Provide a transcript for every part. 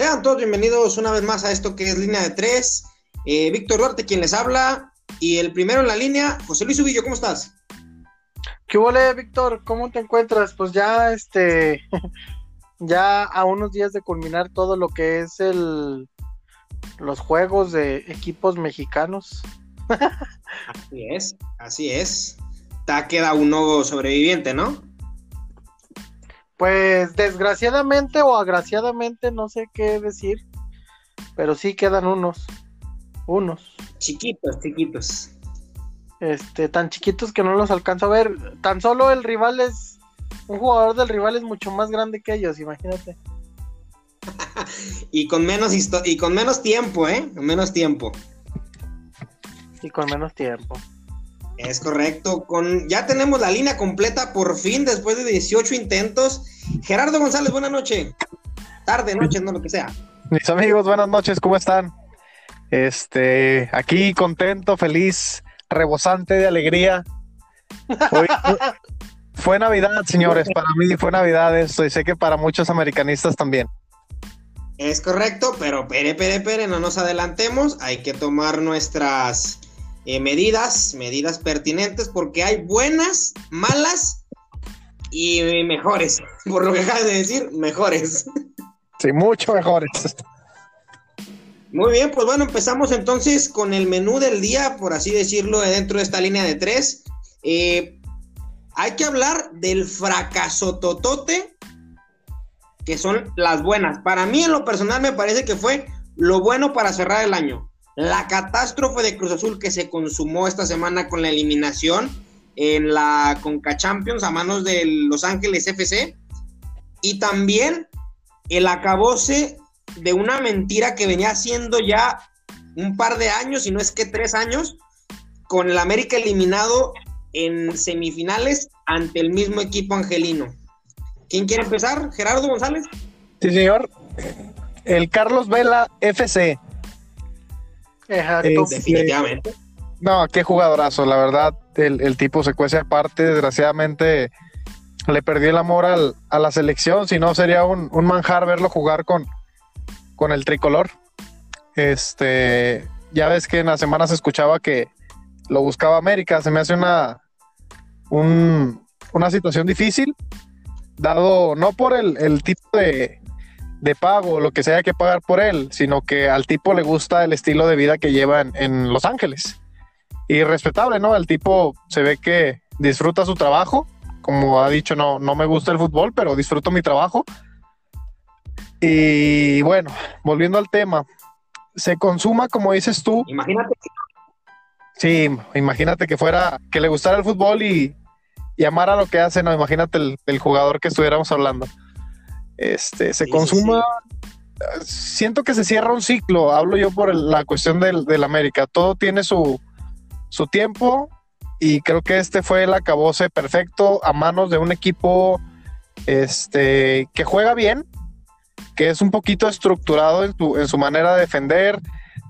Sean todos bienvenidos una vez más a esto que es Línea de Tres. Eh, Víctor Duarte, quien les habla, y el primero en la línea, José Luis Ubillo, ¿cómo estás? ¿Qué huele, Víctor? ¿Cómo te encuentras? Pues ya, este, ya a unos días de culminar todo lo que es el, los juegos de equipos mexicanos. así es, así es. Ta queda uno sobreviviente, ¿no? Pues desgraciadamente o agraciadamente, no sé qué decir, pero sí quedan unos, unos. Chiquitos, chiquitos. Este, tan chiquitos que no los alcanzo a ver. Tan solo el rival es, un jugador del rival es mucho más grande que ellos, imagínate. y con menos y con menos tiempo, ¿eh? Con menos tiempo. Y con menos tiempo. Es correcto. Con, ya tenemos la línea completa por fin, después de 18 intentos. Gerardo González, buenas noches. Tarde, noche, no lo que sea. Mis amigos, buenas noches, ¿cómo están? Este, aquí contento, feliz, rebosante de alegría. fue Navidad, señores, para mí fue Navidad esto y sé que para muchos americanistas también. Es correcto, pero pere, pere, pere, no nos adelantemos, hay que tomar nuestras eh, medidas, medidas pertinentes, porque hay buenas, malas y mejores. Por lo que acabas de decir, mejores. Sí, mucho mejores. Muy bien, pues bueno, empezamos entonces con el menú del día, por así decirlo, dentro de esta línea de tres. Eh, hay que hablar del fracaso totote, que son las buenas. Para mí, en lo personal, me parece que fue lo bueno para cerrar el año la catástrofe de Cruz Azul que se consumó esta semana con la eliminación en la Conca Champions a manos de Los Ángeles FC y también el acabose de una mentira que venía haciendo ya un par de años, si no es que tres años, con el América eliminado en semifinales ante el mismo equipo angelino. ¿Quién quiere empezar? ¿Gerardo González? Sí, señor. El Carlos Vela FC. Este, definitivamente. No, qué jugadorazo, la verdad, el, tipo se cuece aparte, desgraciadamente le perdió el amor a la selección, si no sería un, manjar verlo jugar con, con el tricolor. Este, ya ves que en la semana se escuchaba que lo buscaba América, se me hace una, una situación difícil, dado no por el, el tipo de, de pago, lo que sea que pagar por él, sino que al tipo le gusta el estilo de vida que lleva en, Los Ángeles. Y respetable, ¿no? El tipo se ve que disfruta su trabajo, como ha dicho, no, no me gusta el fútbol, pero disfruto mi trabajo. Y bueno, volviendo al tema, se consuma, como dices tú. Imagínate. Sí, imagínate que fuera, que le gustara el fútbol y, y amara lo que hace, no, imagínate el, el jugador que estuviéramos hablando este, se consuma. Siento que se cierra un ciclo, hablo yo por la cuestión del, América, todo tiene su, su tiempo y creo que este fue el acabose perfecto a manos de un equipo este, que juega bien, que es un poquito estructurado en, en su manera de defender,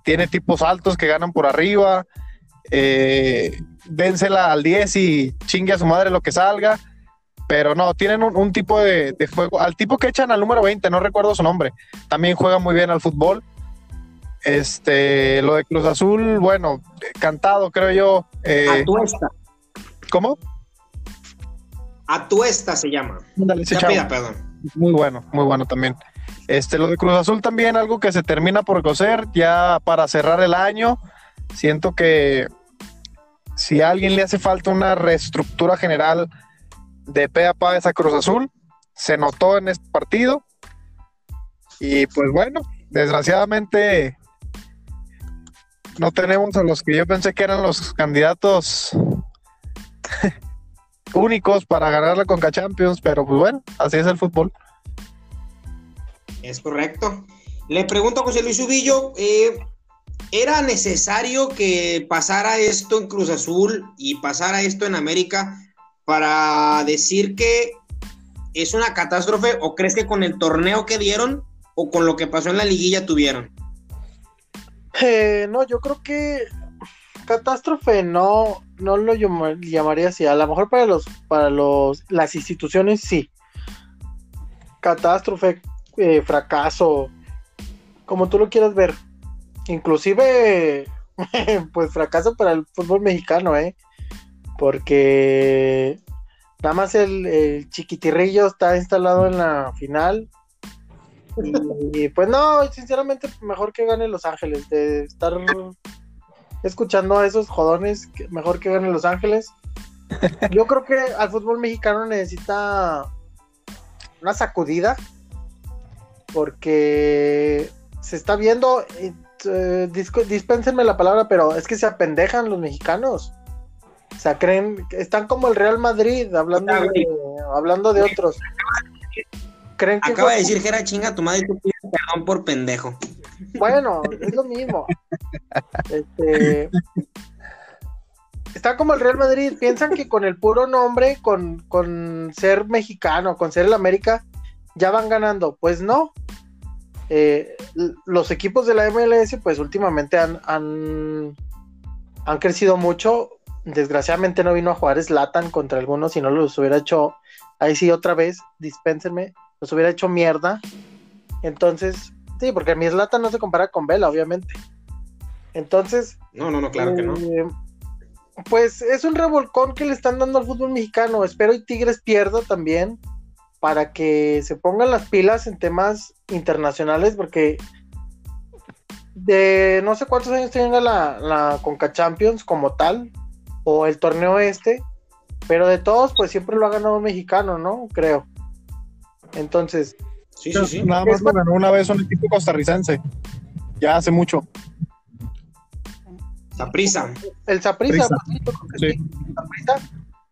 tiene tipos altos que ganan por arriba, eh, dénsela al 10 y chingue a su madre lo que salga. Pero no, tienen un, tipo de, juego. Al tipo que echan al número 20, no recuerdo su nombre, también juega muy bien al fútbol. Este, lo de Cruz Azul, bueno, cantado, creo yo. Eh, Atuesta. ¿Cómo? Atuesta se llama. perdón. Muy bueno, muy bueno también. Este, lo de Cruz Azul también, algo que se termina por coser ya para cerrar el año. Siento que si a alguien le hace falta una reestructura general de pe a pa esa Cruz Azul. Se notó en este partido. Y pues bueno, desgraciadamente no tenemos a los que yo pensé que eran los candidatos únicos para ganar la Conca Champions, pero pues bueno, así es el fútbol. Es correcto. Le pregunto a José Luis Ubillo, eh, ¿era necesario que pasara esto en Cruz Azul y pasara esto en América para decir que es una catástrofe o crees que con el torneo que dieron o con lo que pasó en la liguilla tuvieron? Eh, no, yo creo que catástrofe no, no lo llamaría así. A lo mejor para los, para los, las instituciones sí. Catástrofe, eh, fracaso, como tú lo quieras ver. Inclusive, pues fracaso para el fútbol mexicano, ¿eh? Porque nada más el, chiquitirrillo está instalado en la final. Y, pues no, sinceramente, mejor que gane Los Ángeles. De estar escuchando a esos jodones, mejor que gane Los Ángeles. Yo creo que al fútbol mexicano necesita una sacudida porque se está viendo, eh, dispénsenme la palabra, pero es que se apendejan los mexicanos. O sea, creen, están como el Real Madrid, hablando, de, hablando de otros. ¿Creen que Acaba de decir que era chinga tu madre y tú pides perdón por pendejo. Bueno, es lo mismo. Este, está como el Real Madrid, piensan que con el puro nombre, con, con ser mexicano, con ser el América, ya van ganando. Pues no. Eh, los equipos de la MLS, pues últimamente han, han, han, crecido mucho. Desgraciadamente no vino a jugar Slatan contra algunos, si no los hubiera hecho, ahí sí otra vez, dispénsenme, los hubiera hecho mierda. Entonces, sí, porque mi Slatan no se compara con Vela, obviamente. Entonces. No, no, no, claro que no. Eh, pues es un revolcón que le están dando al fútbol mexicano. Espero y Tigres pierda también para que se pongan las pilas en temas internacionales, porque de no sé cuántos años tenga la, la Conca Champions como tal, o el torneo este, pero de todos, pues siempre lo ha ganado un mexicano, ¿no? Creo. Entonces. Sí, sí, sí. Nada más lo ganó una vez un equipo costarricense. Ya hace mucho. Saprisa. El Saprisa, pues, sí.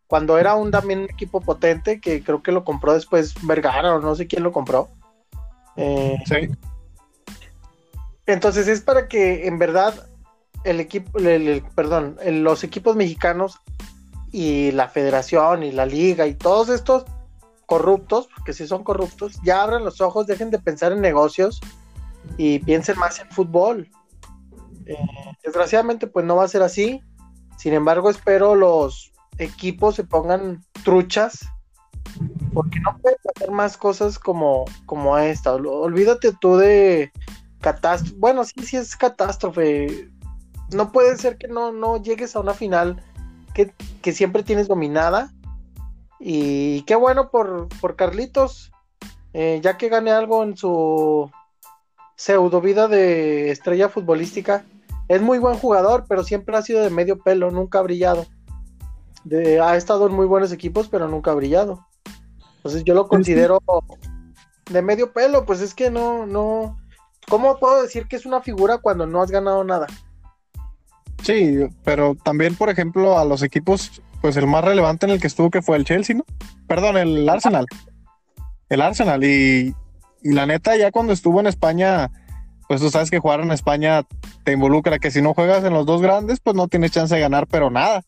Cuando era un también un equipo potente, que creo que lo compró después Vergara o no sé quién lo compró. Eh, sí. Entonces es para que en verdad el equipo, perdón, los equipos mexicanos y la federación y la liga y todos estos corruptos, porque si son corruptos, ya abran los ojos, dejen de pensar en negocios y piensen más en fútbol. Eh, desgraciadamente, pues no va a ser así. Sin embargo, espero los equipos se pongan truchas, porque no puedes hacer más cosas como, como esta. Olvídate tú de catástrofe. Bueno, sí, sí es catástrofe. No puede ser que no, no llegues a una final que, siempre tienes dominada. Y qué bueno por, por Carlitos, eh, ya que gane algo en su pseudo vida de estrella futbolística. Es muy buen jugador, pero siempre ha sido de medio pelo, nunca ha brillado. ha estado en muy buenos equipos, pero nunca ha brillado. Entonces yo lo considero de medio pelo, pues es que no, no. ¿Cómo puedo decir que es una figura cuando no has ganado nada? Sí, pero también, por ejemplo, a los equipos, pues el más relevante en el que estuvo que fue el Chelsea, ¿no? Perdón, el Arsenal. El Arsenal. Y, y la neta, ya cuando estuvo en España, pues tú sabes que jugar en España te involucra que si no juegas en los dos grandes, pues no tienes chance de ganar, pero nada.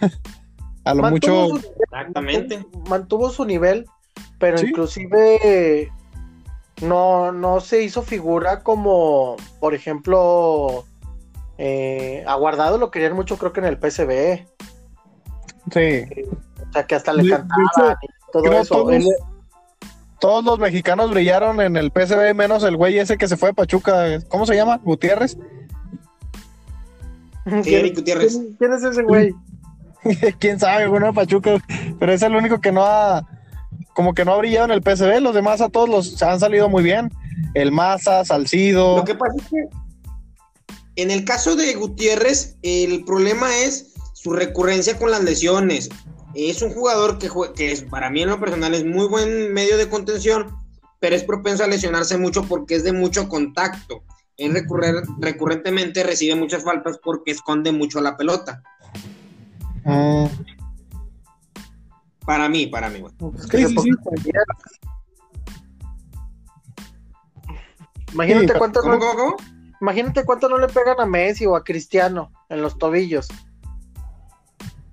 a lo mucho. Exactamente. Mantuvo su nivel, pero inclusive no, no se hizo figura como, por ejemplo, eh, Aguardado lo querían mucho, creo que en el PSB. Sí. o sea, que hasta le cantaba todo eso todos los mexicanos brillaron en el PSV, menos el güey ese que se fue de Pachuca. ¿Cómo se llama? ¿Gutiérrez? Sí, Gutiérrez. ¿Quién, es ese güey? Quién sabe, bueno, Pachuca, pero es el único que no ha, como que no ha brillado en el PSV. Los demás a todos los han salido muy bien. El Maza, Salcido. Lo que pasa es que en el caso de Gutiérrez, el problema es su recurrencia con las lesiones. Es un jugador que, que es, para mí en lo personal es muy buen medio de contención, pero es propenso a lesionarse mucho porque es de mucho contacto. Él recurrer, recurrentemente recibe muchas faltas porque esconde mucho la pelota. Ah. Para mí, para mí. Imagínate cuánto Imagínate cuánto no le pegan a Messi o a Cristiano en los tobillos.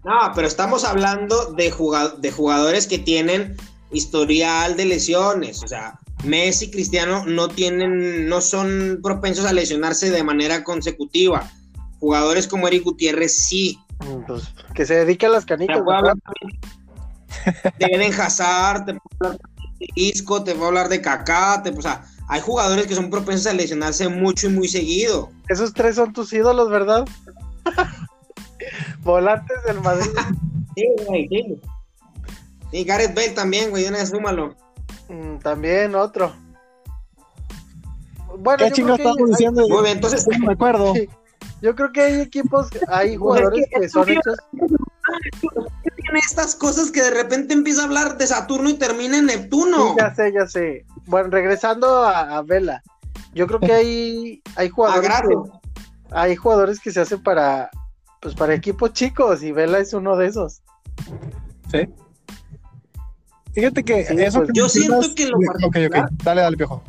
No, pero estamos hablando de, de jugadores que tienen historial de lesiones. O sea, Messi y Cristiano no tienen, no son propensos a lesionarse de manera consecutiva. Jugadores como Eric Gutiérrez sí. Pues, que se dedique a las canicas. Te Hazard, Isco, te puedo hablar de Kaká, o sea, hay jugadores que son propensos a lesionarse mucho y muy seguido. Esos tres son tus ídolos, ¿verdad? Volantes del Madrid. Sí, güey, sí. Y Gareth Bale también, güey, una vez súmalo. Mm, también otro. Bueno, ¿Qué chingados estamos diciendo? Muy bien, entonces. No me acuerdo. Yo creo que hay equipos, hay jugadores que, son hechos. Tiene estas cosas que de repente empieza a hablar de Saturno y termina en Neptuno. Sí, ya sé, ya sé. Bueno, regresando a, Vela, yo creo que hay, hay jugadores. hay jugadores que se hacen para, pues para equipos chicos y Vela es uno de esos. Sí. Fíjate que eso pues, yo siento que lo okay, okay. Dale, dale, piojo.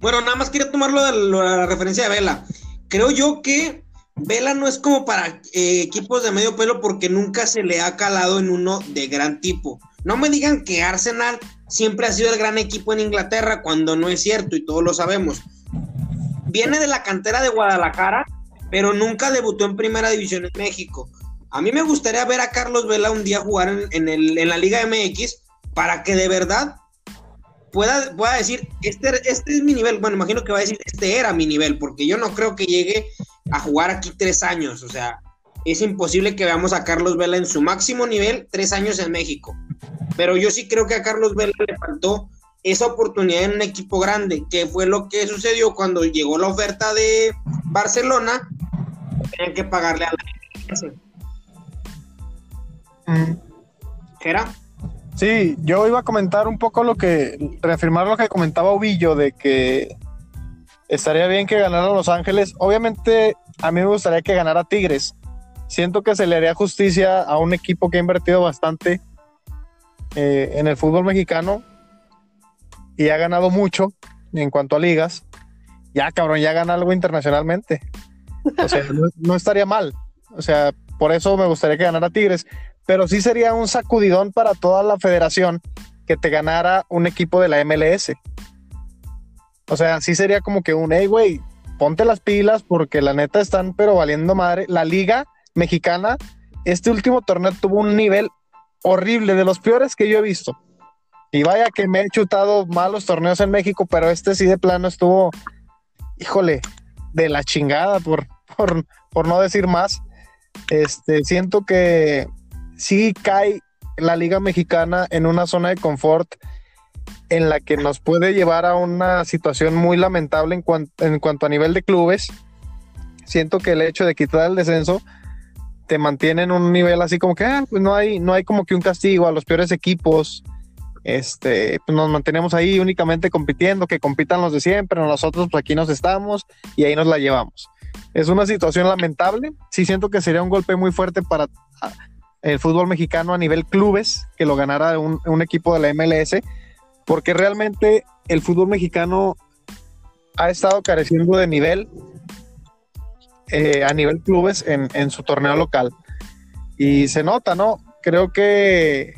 Bueno, nada más quería tomarlo de la referencia de Vela. Creo yo que Vela no es como para eh, equipos de medio pelo porque nunca se le ha calado en uno de gran tipo. No me digan que Arsenal siempre ha sido el gran equipo en Inglaterra cuando no es cierto y todos lo sabemos. Viene de la cantera de Guadalajara, pero nunca debutó en Primera División en México. A mí me gustaría ver a Carlos Vela un día jugar en, en la Liga MX para que de verdad pueda, pueda decir, este, este es mi nivel. Bueno, imagino que va a decir, este era mi nivel, porque yo no creo que llegue a jugar aquí tres años. O sea, es imposible que veamos a Carlos Vela en su máximo nivel tres años en México. Pero yo sí creo que a Carlos Vela le faltó esa oportunidad en un equipo grande, que fue lo que sucedió cuando llegó la oferta de Barcelona, tenían que pagarle a la mm. ¿Era? Sí, yo iba a comentar un poco lo que, reafirmar lo que comentaba Ovillo, de que estaría bien que ganara Los Ángeles. Obviamente, a mí me gustaría que ganara Tigres. Siento que se le haría justicia a un equipo que ha invertido bastante eh, en el fútbol mexicano y ha ganado mucho en cuanto a ligas. Ya, cabrón, ya gana algo internacionalmente. O sea, no estaría mal. O sea, por eso me gustaría que ganara Tigres pero sí sería un sacudidón para toda la federación que te ganara un equipo de la MLS. O sea, sí sería como que un, hey, güey, ponte las pilas porque la neta están pero valiendo madre. La liga mexicana, este último torneo tuvo un nivel horrible, de los peores que yo he visto. Y vaya que me he chutado malos torneos en México, pero este sí de plano estuvo, híjole, de la chingada, por, por, por no decir más. Este, siento que sí cae la Liga Mexicana en una zona de confort en la que nos puede llevar a una situación muy lamentable en, cuanto a nivel de clubes. Siento que el hecho de quitar el descenso te mantiene en un nivel así como que ah, pues no hay, no hay como que un castigo a los peores equipos. Este, pues nos mantenemos ahí únicamente compitiendo, que compitan los de siempre, nosotros pues aquí nos estamos y ahí nos la llevamos. Es una situación lamentable. Sí siento que sería un golpe muy fuerte para el fútbol mexicano a nivel clubes, que lo ganara un, equipo de la MLS, porque realmente el fútbol mexicano ha estado careciendo de nivel eh, a nivel clubes en, su torneo local. Y se nota, ¿no? Creo que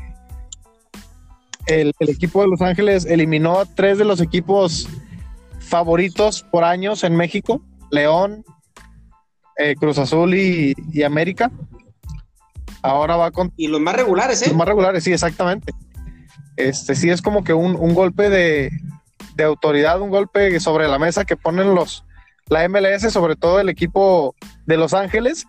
el, equipo de Los Ángeles eliminó a tres de los equipos favoritos por años en México, León, eh, Cruz Azul y América. Ahora va con. Y los más regulares, ¿eh? Los más regulares, sí, exactamente. Este sí es como que un, golpe de, autoridad, un golpe sobre la mesa que ponen los la MLS, sobre todo el equipo de Los Ángeles,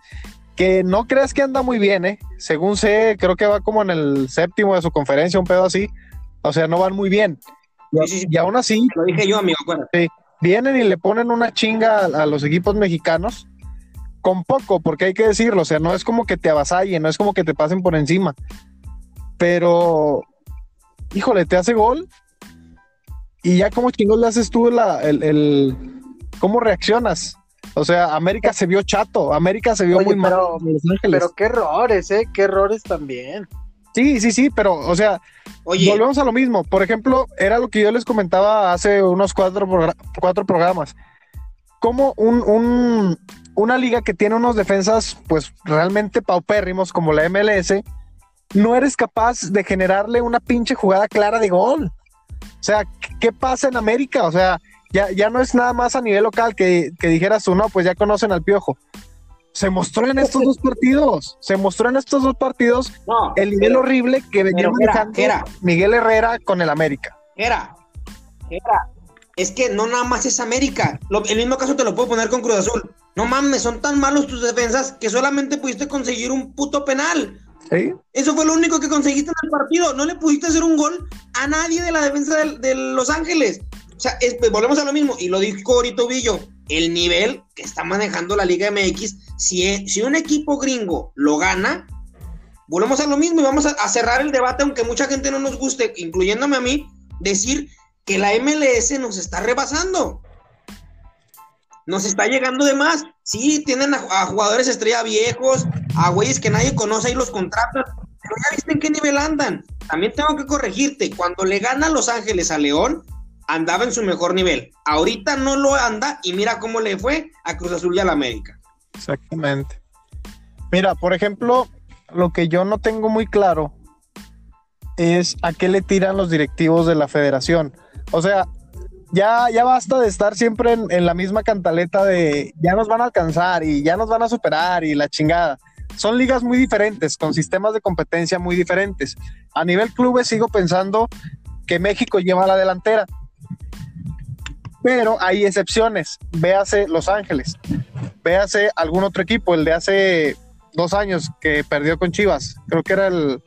que no crees que anda muy bien, ¿eh? Según sé, creo que va como en el séptimo de su conferencia, un pedo así. O sea, no van muy bien. y aún así. Lo dije yo, amigo, Sí, vienen y le ponen una chinga a los equipos mexicanos con poco, porque hay que decirlo, o sea, no es como que te avasallen, no es como que te pasen por encima, pero, híjole, te hace gol y ya como chingos le haces tú la, el, cómo reaccionas. O sea, América se vio chato, América se vio muy pero, Pero qué errores, ¿eh? Qué errores también. Sí, sí, sí, pero, o sea, volvemos a lo mismo. Por ejemplo, era lo que yo les comentaba hace unos cuatro, cuatro programas. Como un, un, una liga que tiene unos defensas pues realmente paupérrimos como la MLS, no eres capaz de generarle una pinche jugada clara de gol. O sea, ¿qué pasa en América? O sea, ya, ya no es nada más a nivel local que, que dijeras tú, no, pues ya conocen al piojo. Se mostró en estos dos partidos. Se mostró en estos dos partidos el nivel horrible que venía manejando Miguel Herrera con el América. Era, era. Es que no nada más es América. el mismo caso te lo puedo poner con Cruz Azul. No mames, son tan malos tus defensas que solamente pudiste conseguir un puto penal. Eso fue lo único que conseguiste en el partido. No le pudiste hacer un gol a nadie de la defensa de, Los Ángeles. O sea, pues, volvemos a lo mismo. Y lo dijo ahorita Villo. El nivel que está manejando la Liga MX, e, si un equipo gringo lo gana, volvemos a lo mismo y vamos a, cerrar el debate, aunque mucha gente no nos guste, incluyéndome a mí, decir que la MLS nos está rebasando. Nos está llegando de más. Sí, tienen a jugadores estrella viejos, a güeyes que nadie conoce y los contratan, pero ya viste en qué nivel andan. También tengo que corregirte, cuando le gana Los Ángeles a León, andaba en su mejor nivel. Ahorita no lo anda y mira cómo le fue a Cruz Azul y a la América. Exactamente. Mira, por ejemplo, lo que yo no tengo muy claro es a qué le tiran los directivos de la federación. O sea, ya, ya basta de estar siempre en, la misma cantaleta de ya nos van a alcanzar y ya nos van a superar y la chingada son ligas muy diferentes, con sistemas de competencia muy diferentes. A nivel clubes sigo pensando que México lleva la delantera, pero hay excepciones. Véase Los Ángeles, véase algún otro equipo, el de hace dos años que perdió con Chivas, creo que era el,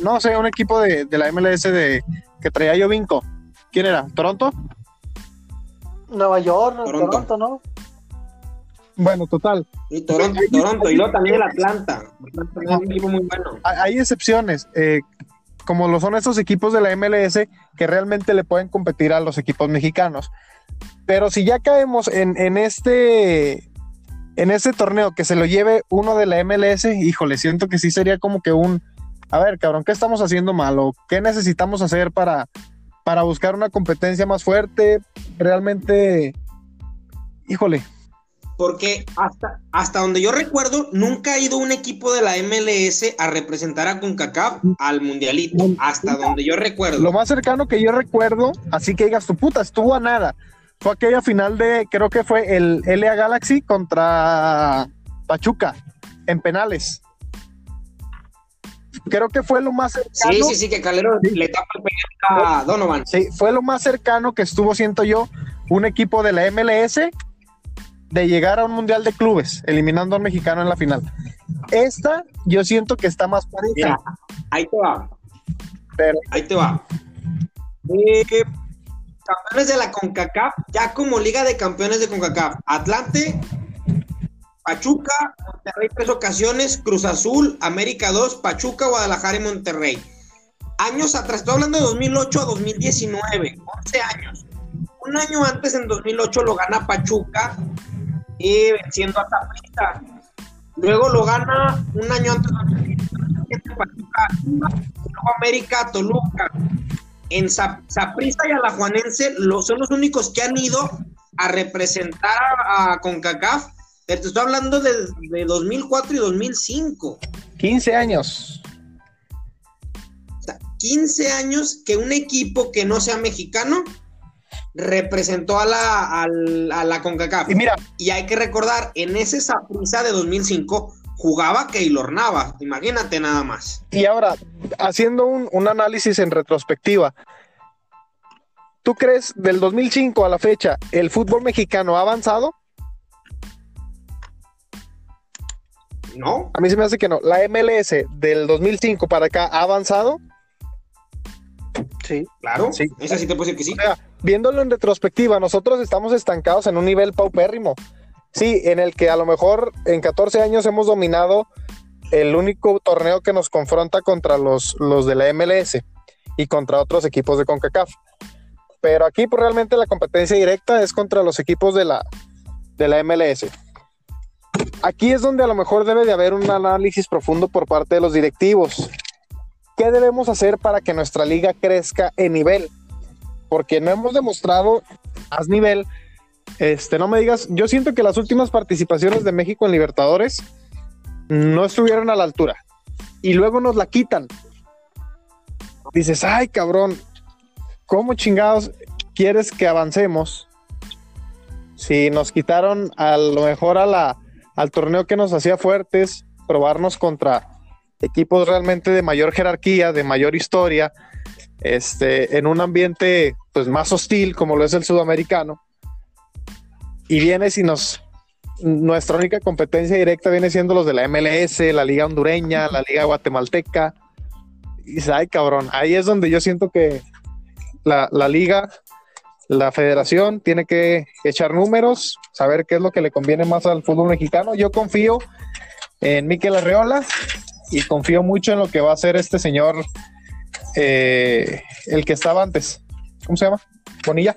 no sé, un equipo de, la MLS de que traía Yovinco. ¿Quién era? ¿Toronto? Nueva York, Toronto ¿no? Bueno, total. Y Toronto, Toronto y luego también el Atlanta. Hay excepciones, eh, como lo son estos equipos de la MLS que realmente le pueden competir a los equipos mexicanos. Pero si ya caemos en, en este en este torneo que se lo lleve uno de la MLS, híjole, siento que sí sería como que un, a ver, cabrón, ¿qué estamos haciendo mal o qué necesitamos hacer para, para buscar una competencia más fuerte? Realmente, híjole, porque hasta, hasta donde yo recuerdo, nunca ha ido un equipo de la MLS a representar a CONCACAF al Mundialito. Hasta donde yo recuerdo. Lo más cercano que yo recuerdo, así que digas tu puta, estuvo a nada. Fue aquella final de, creo que fue el LA Galaxy contra Pachuca en penales. Creo que fue lo más cercano. Sí, sí, sí, que Calero le tapa el penal a Donovan. Sí, fue lo más cercano que estuvo, siento yo, un equipo de la MLS de llegar a un mundial de clubes, eliminando al mexicano en la final. Esta, yo siento que está más pareja. ahí te va. Pero, ahí te va. Eh, campeones de la CONCACAF, ya como Liga de Campeones de CONCACAF. Atlante, Pachuca, Monterrey tres ocasiones, Cruz Azul, América 2, Pachuca, Guadalajara y Monterrey. Años atrás, estoy hablando de 2008 a 2019, 11 años. Un año antes, en 2008, lo gana Pachuca y venciendo a Zaprisa. Luego lo gana un año antes Pachuca, luego América, Toluca. En Zaprisa y lo, son los únicos que han ido a representar a, CONCACAF. Pero te estoy hablando de, de 2004 y 2005. 15 años. 15 años que un equipo que no sea mexicano representó a la, a la, CONCACAF. Y mira. Y hay que recordar, en ese Saprissa de 2005 jugaba Keylor imagínate nada más. Y ahora, haciendo un, un análisis en retrospectiva, ¿tú crees del 2005 a la fecha el fútbol mexicano ha avanzado? No. A mí se me hace que no. La MLS del 2005 para acá ha avanzado. Sí. Claro. Sí. Esa sí te puedo decir que sí. viéndolo en retrospectiva, nosotros estamos estancados en un nivel paupérrimo. Sí, en el que a lo mejor en 14 años hemos dominado el único torneo que nos confronta contra los, los de la MLS y contra otros equipos de CONCACAF. Pero aquí pues, realmente la competencia directa es contra los equipos de la, de la MLS. Aquí es donde a lo mejor debe de haber un análisis profundo por parte de los directivos. ¿Qué debemos hacer para que nuestra liga crezca en nivel? Porque no hemos demostrado a nivel. Este, no me digas, yo siento que las últimas participaciones de México en Libertadores no estuvieron a la altura y luego nos la quitan. Dices, ay cabrón, ¿cómo chingados quieres que avancemos si nos quitaron a lo mejor a la, al torneo que nos hacía fuertes, probarnos contra equipos realmente de mayor jerarquía, de mayor historia, este, en un ambiente pues más hostil como lo es el sudamericano. Y vienes y nos nuestra única competencia directa viene siendo los de la MLS, la liga hondureña, la liga guatemalteca. Y ay, cabrón, ahí es donde yo siento que la, la liga, la federación tiene que echar números, saber qué es lo que le conviene más al fútbol mexicano. Yo confío en Miquel Arreola y confío mucho en lo que va a hacer este señor, eh, el que estaba antes. ¿Cómo se llama? Bonilla.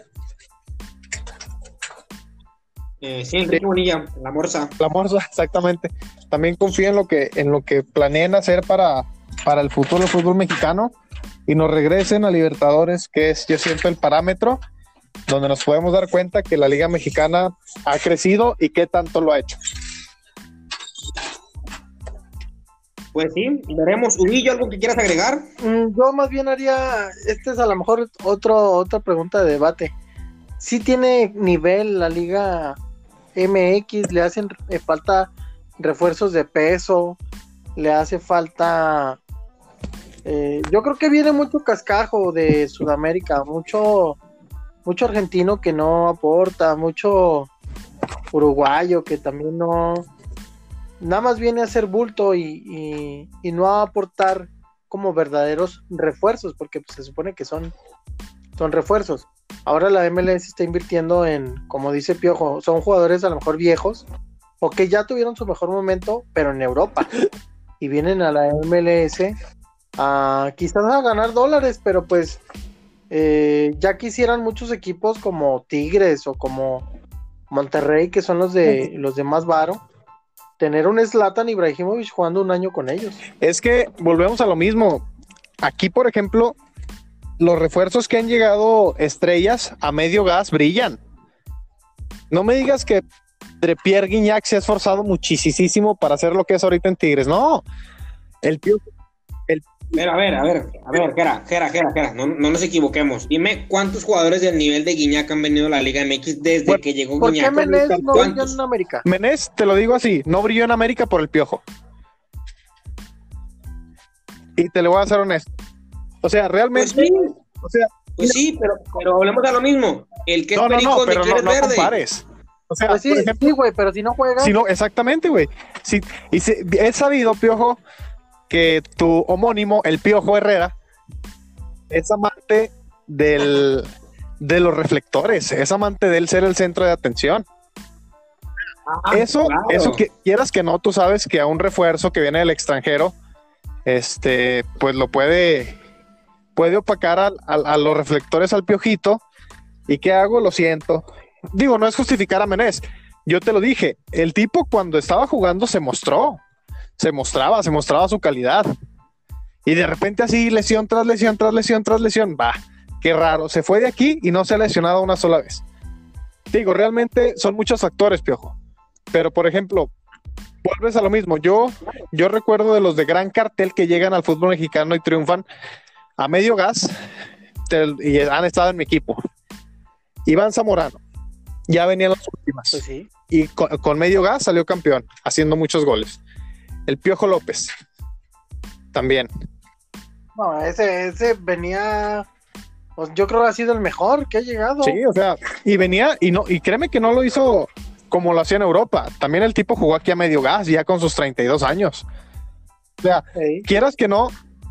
Eh, sí, Enrique Bonilla, la morsa. La morsa, exactamente. También confío en lo que, en lo que planeen hacer para, para el futuro del fútbol mexicano y nos regresen a Libertadores, que es, yo siento, el parámetro donde nos podemos dar cuenta que la Liga Mexicana ha crecido y qué tanto lo ha hecho. Pues sí, veremos. Ubillo, ¿algo que quieras agregar? Mm, yo más bien haría, este es a lo mejor otro, otra pregunta de debate. Si tiene nivel la Liga MX, le hacen eh, falta refuerzos de peso, le hace falta... Eh, yo creo que viene mucho cascajo de Sudamérica, mucho, mucho argentino que no aporta, mucho uruguayo que también no, nada más viene a ser bulto y, no a aportar como verdaderos refuerzos, porque pues, se supone que son, son refuerzos. Ahora la MLS está invirtiendo en, como dice Piojo, son jugadores a lo mejor viejos o que ya tuvieron su mejor momento, pero en Europa. Y vienen a la MLS a quizás a ganar dólares, pero pues eh, ya quisieran muchos equipos como Tigres o como Monterrey, que son los de los de más varo, tener un Zlatan Ibrahimovic jugando un año con ellos. Es que volvemos a lo mismo. Aquí, por ejemplo, los refuerzos que han llegado estrellas a medio gas brillan. No me digas que Pierre Guignac se ha esforzado muchísimo para hacer lo que es ahorita en Tigres. No, el tío pero a ver, a ver, a ver, Jera, Jera, Jera, Jera, no, no nos equivoquemos. Dime cuántos jugadores del nivel de Guiñac han venido a la Liga MX desde que llegó ¿Por qué Menés no brilló en América? Menés, te lo digo así, no brilló en América por el piojo. Y te lo voy a hacer honesto. O sea, realmente. Pues sí, o sea, pues sí pero, pero hablemos de lo mismo. El que es no, perico no, pero no, no verde. compares. O sea, pues sí, sí, güey, pero si no juega. Si no, exactamente, güey. Si, y si, he sabido, Piojo, que tu homónimo, el Piojo Herrera, es amante del, de los reflectores, es amante de él ser el centro de atención. Ah, eso, eso que quieras que no, tú sabes que a un refuerzo que viene del extranjero, este, pues lo puede, puede opacar a, los reflectores al piojito. ¿Y qué hago? Lo siento. Digo, no es justificar a Menés. Yo te lo dije, el tipo cuando estaba jugando se mostró se mostraba, se mostraba su calidad. Y de repente así, lesión tras lesión, tras lesión, tras lesión, va, qué raro, se fue de aquí y no se ha lesionado una sola vez. Digo, realmente son muchos factores, Piojo. Pero, por ejemplo, vuelves a lo mismo. Yo, yo recuerdo de los de gran cartel que llegan al fútbol mexicano y triunfan a medio gas y han estado en mi equipo. Iván Zamorano, ya venían las últimas. Pues sí. Y con, medio gas salió campeón, haciendo muchos goles. El Piojo López. También. No, ese, ese venía. Pues yo creo que ha sido el mejor que ha llegado. Sí, o sea, y venía, y no, y créeme que no lo hizo como lo hacía en Europa. También el tipo jugó aquí a medio gas, ya con sus 32 años. O sea, quieras que no,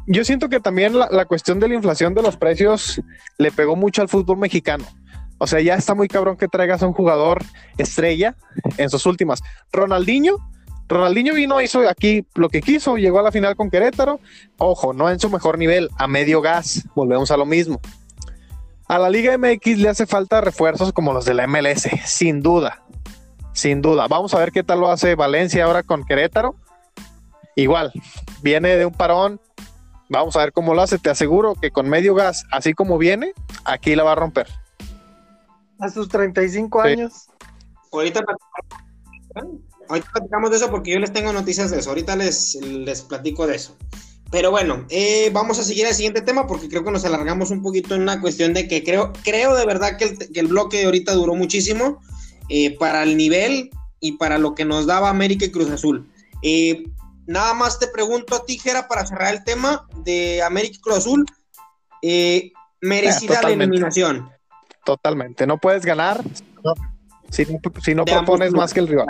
yo siento que también la, la, cuestión de la inflación de los precios le pegó mucho al fútbol mexicano. O sea, ya está muy cabrón que traigas a un jugador estrella en sus últimas. Ronaldinho Ronaldinho vino, hizo aquí lo que quiso, llegó a la final con Querétaro. Ojo, no en su mejor nivel, a medio gas, volvemos a lo mismo. A la Liga MX le hace falta refuerzos como los de la MLS, sin duda, sin duda. Vamos a ver qué tal lo hace Valencia ahora con Querétaro. Igual, viene de un parón, vamos a ver cómo lo hace. Te aseguro que con medio gas, así como viene, aquí la va a romper. A sus 35 años. Ahorita Ahorita platicamos de eso porque yo les tengo noticias de eso. Ahorita les, les platico de eso. Pero bueno, eh, vamos a seguir al siguiente tema porque creo que nos alargamos un poquito en una cuestión de que creo, creo de verdad que el, bloque de ahorita duró muchísimo. Eh, para el nivel y para lo que nos daba América y Cruz Azul. Eh, nada más te pregunto a ti, Jera, para cerrar el tema de América y Cruz Azul. Merecida la eliminación. Totalmente. No puedes ganar si no, si no propones más que el rival.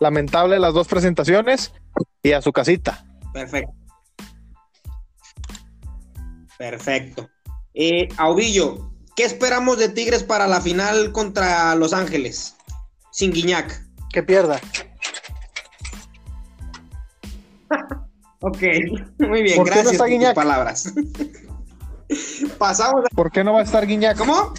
Lamentable las dos presentaciones y a su casita. Perfecto. Perfecto. Eh, Aubillo, ¿qué esperamos de Tigres para la final contra Los Ángeles? Sin Guiñac. Que pierda. ok, muy bien, gracias por tus palabras. Pasamos. ¿Por qué no va a estar Guiñac? ¿Cómo?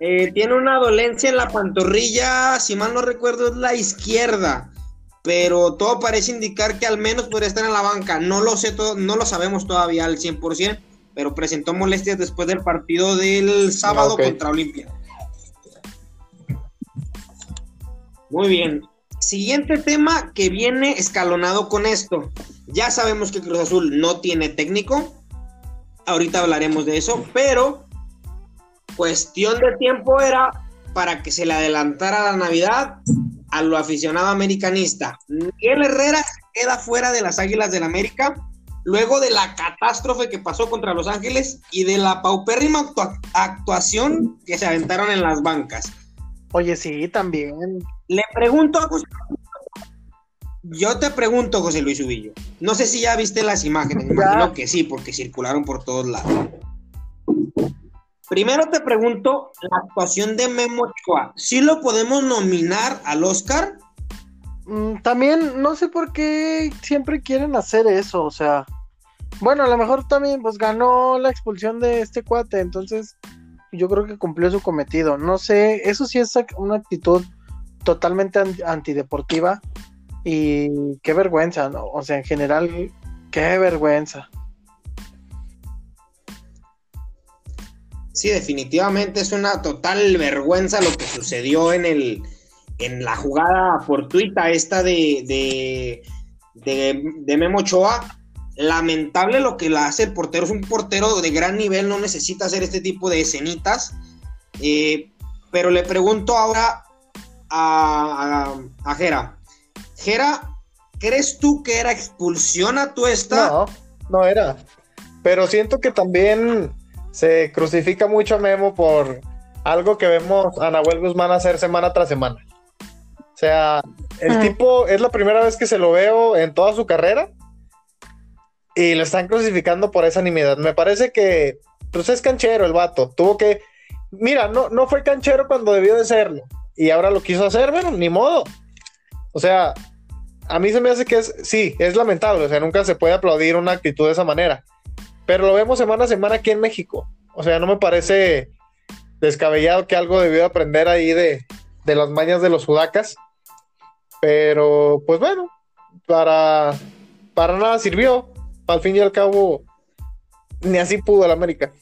Eh, tiene una dolencia en la pantorrilla, si mal no recuerdo, es la izquierda. Pero todo parece indicar que al menos podría estar en la banca. No lo sé, todo, no lo sabemos todavía al 100%, pero presentó molestias después del partido del sábado contra Olimpia. Muy bien. Siguiente tema que viene escalonado con esto. Ya sabemos que Cruz Azul no tiene técnico. Ahorita hablaremos de eso, pero cuestión de tiempo era para que se le adelantara la Navidad a lo aficionado americanista. Miguel Herrera queda fuera de las Águilas del América luego de la catástrofe que pasó contra Los Ángeles y de la paupérrima actuación que se aventaron en las bancas. Oye, sí, también. Le pregunto a José Yo te pregunto, José Luis Ubillo. No sé si ya viste las imágenes. Me imagino que sí, porque circularon por todos lados. Primero te pregunto la actuación de Memo Ochoa. ¿Sí lo podemos nominar al Oscar? Mm, también no sé por qué siempre quieren hacer eso, o sea, bueno, a lo mejor también pues ganó la expulsión de este cuate, entonces yo creo que cumplió su cometido. No sé, eso sí es una actitud totalmente antideportiva y qué vergüenza, ¿no? O sea, en general, qué vergüenza. Sí, definitivamente es una total vergüenza lo que sucedió en el en la jugada fortuita esta de, de, de, Memo Ochoa. Lamentable lo que la hace el portero, es un portero de gran nivel, no necesita hacer este tipo de escenitas. Eh, pero le pregunto ahora a, a, a Jera. Jera, ¿crees tú que era expulsión a tu esta? No, no era. Pero siento que también se crucifica mucho a Memo por algo que vemos a Nahuel Guzmán hacer semana tras semana. O sea, el tipo es la primera vez que se lo veo en toda su carrera y lo están crucificando por esa nimiedad. Me parece que pues es canchero el vato. Tuvo que. Mira, no, no fue canchero cuando debió de serlo. Y ahora lo quiso hacer, bueno, ni modo. O sea, a mí se me hace que es. Sí, es lamentable. O sea, nunca se puede aplaudir una actitud de esa manera pero lo vemos semana a semana aquí en México. O sea, no me parece descabellado que algo debió aprender ahí de, las mañas de los sudacas. Pero, pues bueno, para, para nada sirvió. Al fin y al cabo, ni así pudo el América.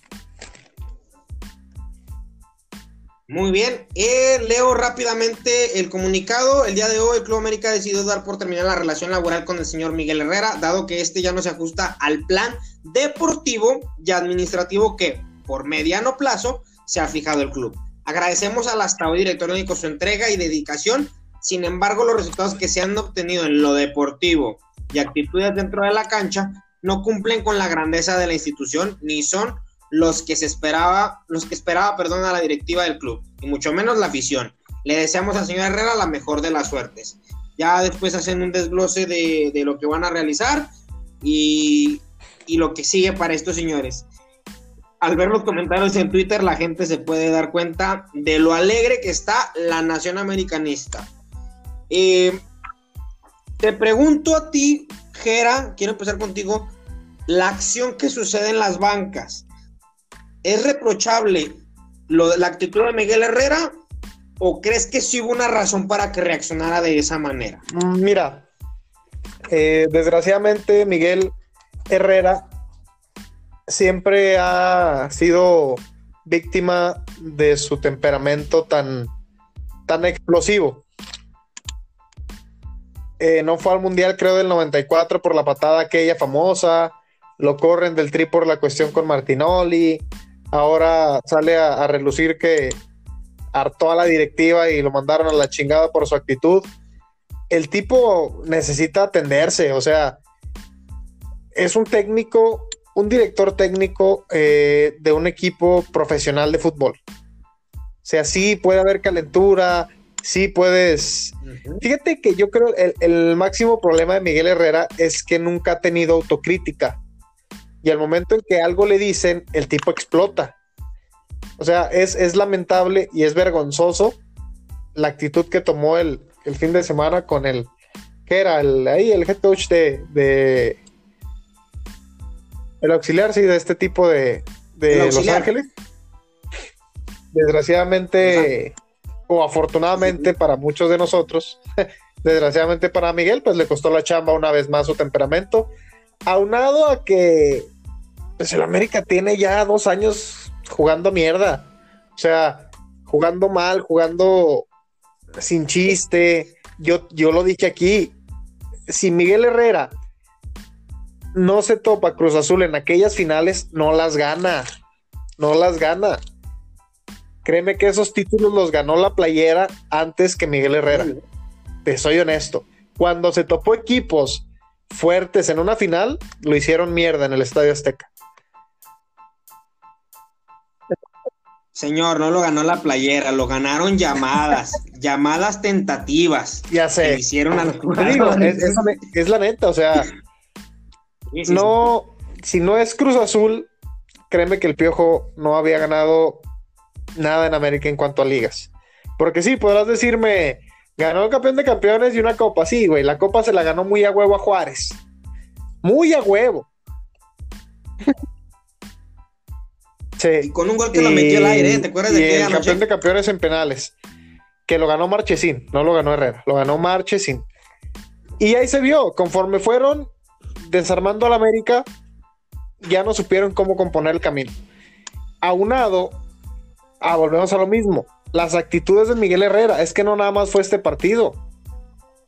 Muy bien, eh, leo rápidamente el comunicado. El día de hoy el Club América decidió dar por terminar la relación laboral con el señor Miguel Herrera, dado que este ya no se ajusta al plan deportivo y administrativo que, por mediano plazo, se ha fijado el club. Agradecemos al hasta hoy director técnico su entrega y dedicación. Sin embargo, los resultados que se han obtenido en lo deportivo y actitudes dentro de la cancha no cumplen con la grandeza de la institución ni son los que se esperaba, los que esperaba, perdón, a la directiva del club, y mucho menos la afición. Le deseamos al señor Herrera la mejor de las suertes. Ya después hacen un desglose de, lo que van a realizar y, y lo que sigue para estos señores. Al ver los comentarios en Twitter, la gente se puede dar cuenta de lo alegre que está la nación americanista. Eh, te pregunto a ti, Jera, quiero empezar contigo, la acción que sucede en las bancas. ¿Es reprochable lo, la actitud de Miguel Herrera o crees que sí hubo una razón para que reaccionara de esa manera? Mm, mira, eh, desgraciadamente Miguel Herrera siempre ha sido víctima de su temperamento tan, tan explosivo. Eh, no fue al Mundial, creo, del 94 por la patada aquella famosa. Lo corren del tri por la cuestión con Martinoli ahora sale a, relucir que hartó a la directiva y lo mandaron a la chingada por su actitud. El tipo necesita atenderse, o sea, es un técnico, un director técnico eh, de un equipo profesional de fútbol. O sea, sí puede haber calentura, sí puedes. Fíjate que yo creo el, el máximo problema de Miguel Herrera es que nunca ha tenido autocrítica. Y al momento en que algo le dicen, el tipo explota. O sea, es, lamentable y es vergonzoso la actitud que tomó el, fin de semana con el que era el ahí el head coach de, el auxiliar sí de este tipo de, de Los Ángeles. Desgraciadamente o afortunadamente para muchos de nosotros desgraciadamente para Miguel pues le costó la chamba una vez más su temperamento. Aunado a que pues el América tiene ya dos años jugando mierda. O sea, jugando mal, jugando sin chiste. Yo, yo lo dije aquí. Si Miguel Herrera no se topa Cruz Azul en aquellas finales, no las gana. No las gana. Créeme que esos títulos los ganó la playera antes que Miguel Herrera. Te soy honesto. Cuando se topó equipos fuertes en una final, lo hicieron mierda en el Estadio Azteca. Señor, no lo ganó la playera, lo ganaron llamadas, llamadas tentativas. Ya sé. Que hicieron a los es, la neta, o sea, no, si no es Cruz Azul, créeme que el Piojo no había ganado nada en América en cuanto a ligas. Porque sí, podrás decirme, ganó el campeón de campeones y una copa, sí, güey, la copa se la ganó muy a huevo a Juárez. Muy a huevo. Y con un gol que lo metió al aire, ¿te acuerdas de que el campeón de campeones en penales, que lo ganó Marchesín, no lo ganó Herrera, lo ganó Marchesín. Y ahí se vio, conforme fueron desarmando al América, ya no supieron cómo componer el camino. Aunado, ah, volvemos a lo mismo, las actitudes de Miguel Herrera, es que no nada más fue este partido,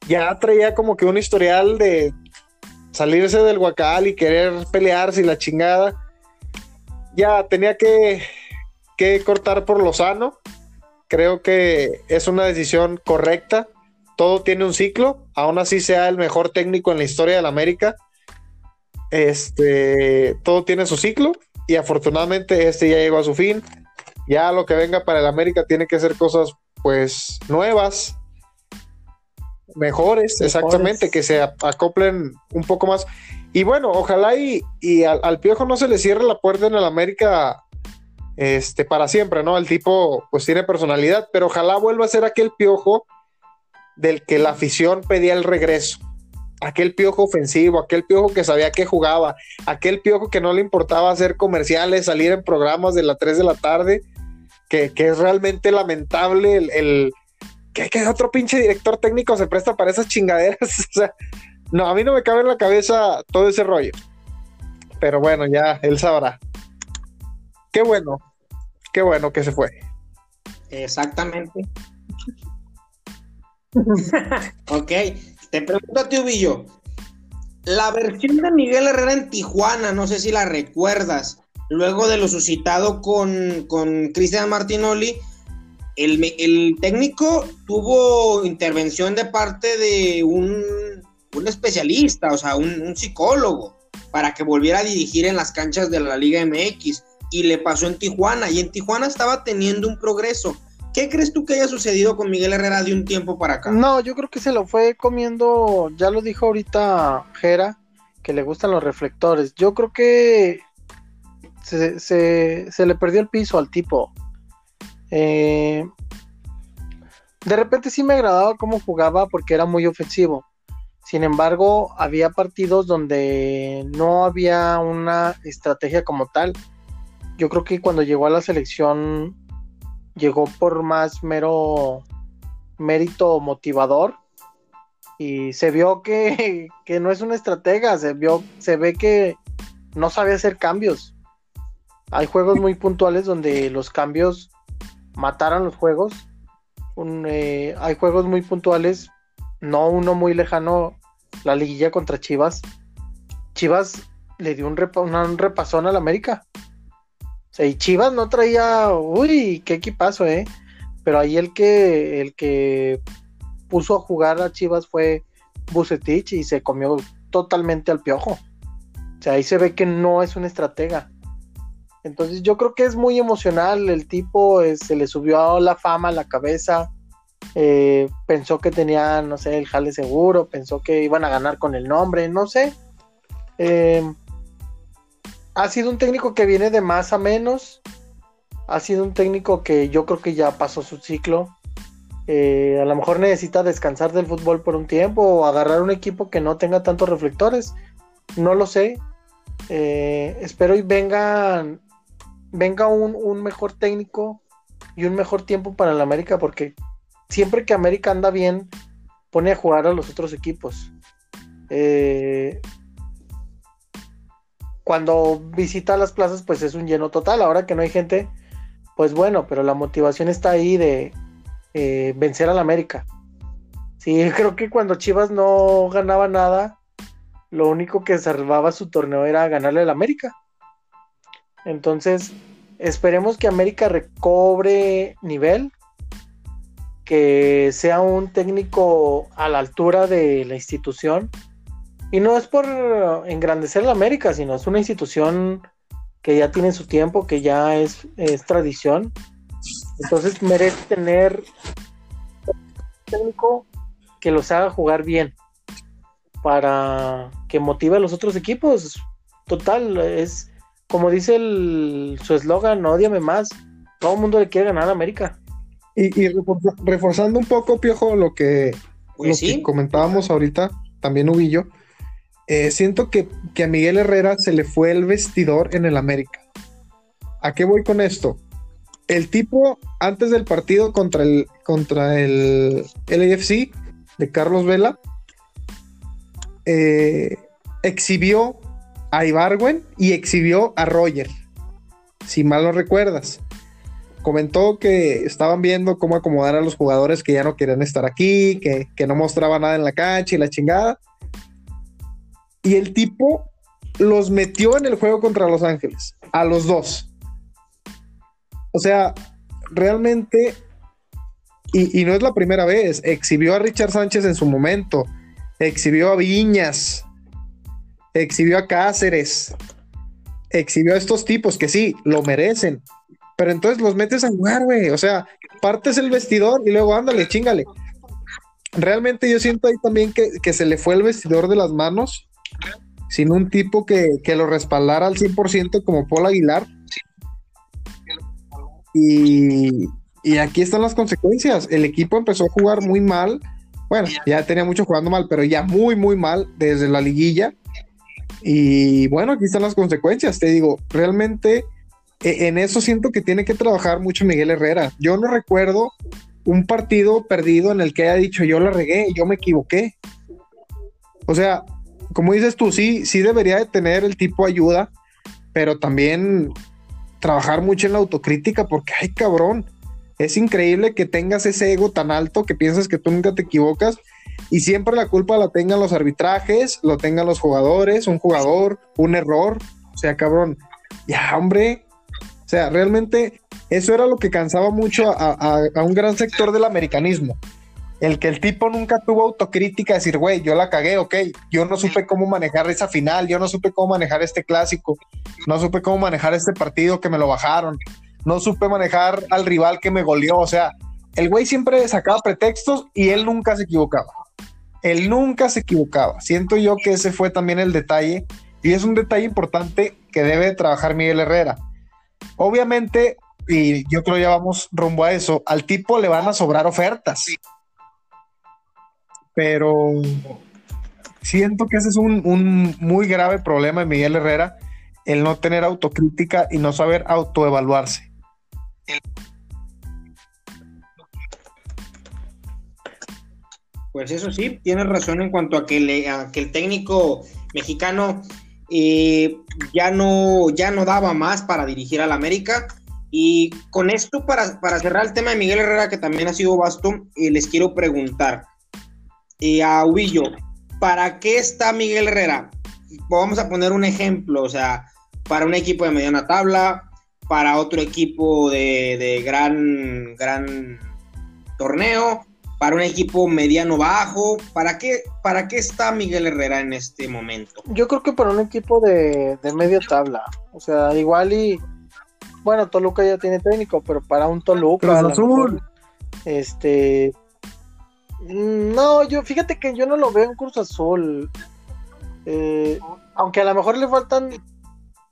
ya traía como que un historial de salirse del guacal y querer pelearse y la chingada ya tenía que, cortar por lo sano. Creo que es una decisión correcta. Todo tiene un ciclo, aún así sea el mejor técnico en la historia de la América. Este, todo tiene su ciclo y afortunadamente este ya llegó a su fin. Ya lo que venga para el América tiene que ser cosas pues nuevas, mejores, exactamente, que se acoplen un poco más. Y bueno, ojalá y, al, Piojo no se le cierre la puerta en el América este, para siempre, ¿no? El tipo pues tiene personalidad, pero ojalá vuelva a ser aquel Piojo del que la afición pedía el regreso. Aquel piojo ofensivo, aquel piojo que sabía que jugaba, aquel piojo que no le importaba hacer comerciales, salir en programas de las 3 de la tarde, que, es realmente lamentable el, que, que otro pinche director técnico se presta para esas chingaderas. o sea, no, a mí no me cabe en la cabeza todo ese rollo. Pero bueno, ya él sabrá. Qué bueno, qué bueno que se fue. Exactamente. ok, te pregunto a ti, Ubillo. La versión de Miguel Herrera en Tijuana, no sé si la recuerdas, luego de lo suscitado con, Cristian Martinoli, el, el técnico tuvo intervención de parte de un un especialista, o sea, un, psicólogo, para que volviera a dirigir en las canchas de la Liga MX. Y le pasó en Tijuana, y en Tijuana estaba teniendo un progreso. ¿Qué crees tú que haya sucedido con Miguel Herrera de un tiempo para acá? No, yo creo que se lo fue comiendo, ya lo dijo ahorita Jera, que le gustan los reflectores. Yo creo que se, le perdió el piso al tipo. Eh, de repente sí me agradaba cómo jugaba porque era muy ofensivo. Sin embargo, había partidos donde no había una estrategia como tal. Yo creo que cuando llegó a la selección llegó por más mero mérito motivador y se vio que, que no es una estratega, se vio, se ve que no sabe hacer cambios. Hay juegos muy puntuales donde los cambios mataron los juegos. Eh, hay juegos muy puntuales no uno muy lejano, la liguilla contra Chivas. Chivas le dio un, un repasón al América. O sea, y Chivas no traía, uy, qué equipazo, ¿eh? pero ahí el que, el que puso a jugar a Chivas fue Bucetich y se comió totalmente al piojo. O sea, ahí se ve que no es un estratega. Entonces yo creo que es muy emocional, el tipo eh, se le subió la fama a la cabeza, eh, pensó que tenía, no sé, el jale seguro, pensó que iban a ganar con el nombre, no sé. Eh, ha sido un técnico que viene de más a menos, ha sido un técnico que yo creo que ya pasó su ciclo. a lo mejor necesita descansar del fútbol por un tiempo o agarrar un equipo que no tenga tantos reflectores. No lo sé. espero y vengan venga un, mejor técnico y un mejor tiempo para el América, porque siempre que América anda bien, pone a jugar a los otros equipos. Eh, cuando visita las plazas, pues es un lleno total. Ahora que no hay gente, pues bueno, pero la motivación está ahí de eh, vencer al América. Sí, creo que cuando Chivas no ganaba nada, lo único que salvaba su torneo era ganarle al América. Entonces, esperemos que América recobre nivel, que sea un técnico a la altura de la institución. Y no es por engrandecer la América, sino es una institución que ya tiene su tiempo, que ya es, tradición. Entonces merece tener un técnico que los haga jugar bien para que motive a los otros equipos. Total, es como dice su eslogan, odiame más. Todo el mundo le quiere ganar a América. Y, reforzando un poco, Piojo, lo que, pues comentábamos ahorita, también Ubillo, eh, siento que, a Miguel Herrera se le fue el vestidor en el América. ¿A qué voy con esto? El tipo, antes del partido contra el, contra el LAFC de Carlos Vela, eh, exhibió a Ibarwen y exhibió a Roger, si mal no recuerdas. Comentó que estaban viendo cómo acomodar a los jugadores que ya no querían estar aquí, que, no mostraba nada en la cancha y la chingada. Y el tipo los metió en el juego contra Los Ángeles, a los dos. O sea, realmente, y, y, no es la primera vez, exhibió a Richard Sánchez en su momento, exhibió a Viñas, exhibió a Cáceres, exhibió a estos tipos que sí, lo merecen, pero entonces los metes a jugar, güey, o sea, partes el vestidor y luego ándale, chingale. Realmente yo siento ahí también que, se le fue el vestidor de las manos, sin un tipo que, lo respaldara al 100% como Paul Aguilar. Y, y aquí están las consecuencias. El equipo empezó a jugar muy mal. Bueno, ya tenía mucho jugando mal, pero ya muy, muy mal desde la liguilla. Y bueno, aquí están las consecuencias. Te digo, realmente en eso siento que tiene que trabajar mucho Miguel Herrera. Yo no recuerdo un partido perdido en el que haya dicho yo la regué, yo me equivoqué. O sea, como dices tú, sí, sí debería de tener el tipo ayuda, pero también trabajar mucho en la autocrítica porque, ay cabrón, es increíble que tengas ese ego tan alto que piensas que tú nunca te equivocas y siempre la culpa la tengan los arbitrajes, lo tengan los jugadores, un jugador, un error. O sea, cabrón, ya, hombre. O sea, realmente eso era lo que cansaba mucho a, un gran sector del americanismo. El que el tipo nunca tuvo autocrítica, decir, güey, yo la cagué, ok, yo no supe cómo manejar esa final, yo no supe cómo manejar este clásico, no supe cómo manejar este partido que me lo bajaron, no supe manejar al rival que me goleó, o sea, el güey siempre sacaba pretextos y él nunca se equivocaba él nunca se equivocaba. Siento yo que ese fue también el detalle y es un detalle importante que debe trabajar Miguel Herrera. Obviamente, y yo creo ya vamos rumbo a eso, al tipo le van a sobrar ofertas. Pero siento que ese es un, un muy grave problema de Miguel Herrera, el no tener autocrítica y no saber autoevaluarse. Pues eso sí, tienes razón en cuanto a que, el técnico mexicano eh, ya, no, ya no daba más para dirigir al América. Y con esto, para, cerrar el tema de Miguel Herrera, que también ha sido vasto, eh, les quiero preguntar eh, a Ubillo, ¿para qué está Miguel Herrera? Vamos a poner un ejemplo, o sea, para un equipo de mediana tabla, para otro equipo de, de gran, gran torneo, para un equipo mediano bajo. ¿Para qué, ¿Para qué está Miguel Herrera en este momento? Yo creo que para un equipo de, de media tabla. O sea, igual y. Bueno, Toluca ya tiene técnico, pero para un Toluca. Azul. este. No, yo fíjate que yo no lo veo en Cruz Azul. Eh, aunque a lo mejor le faltan.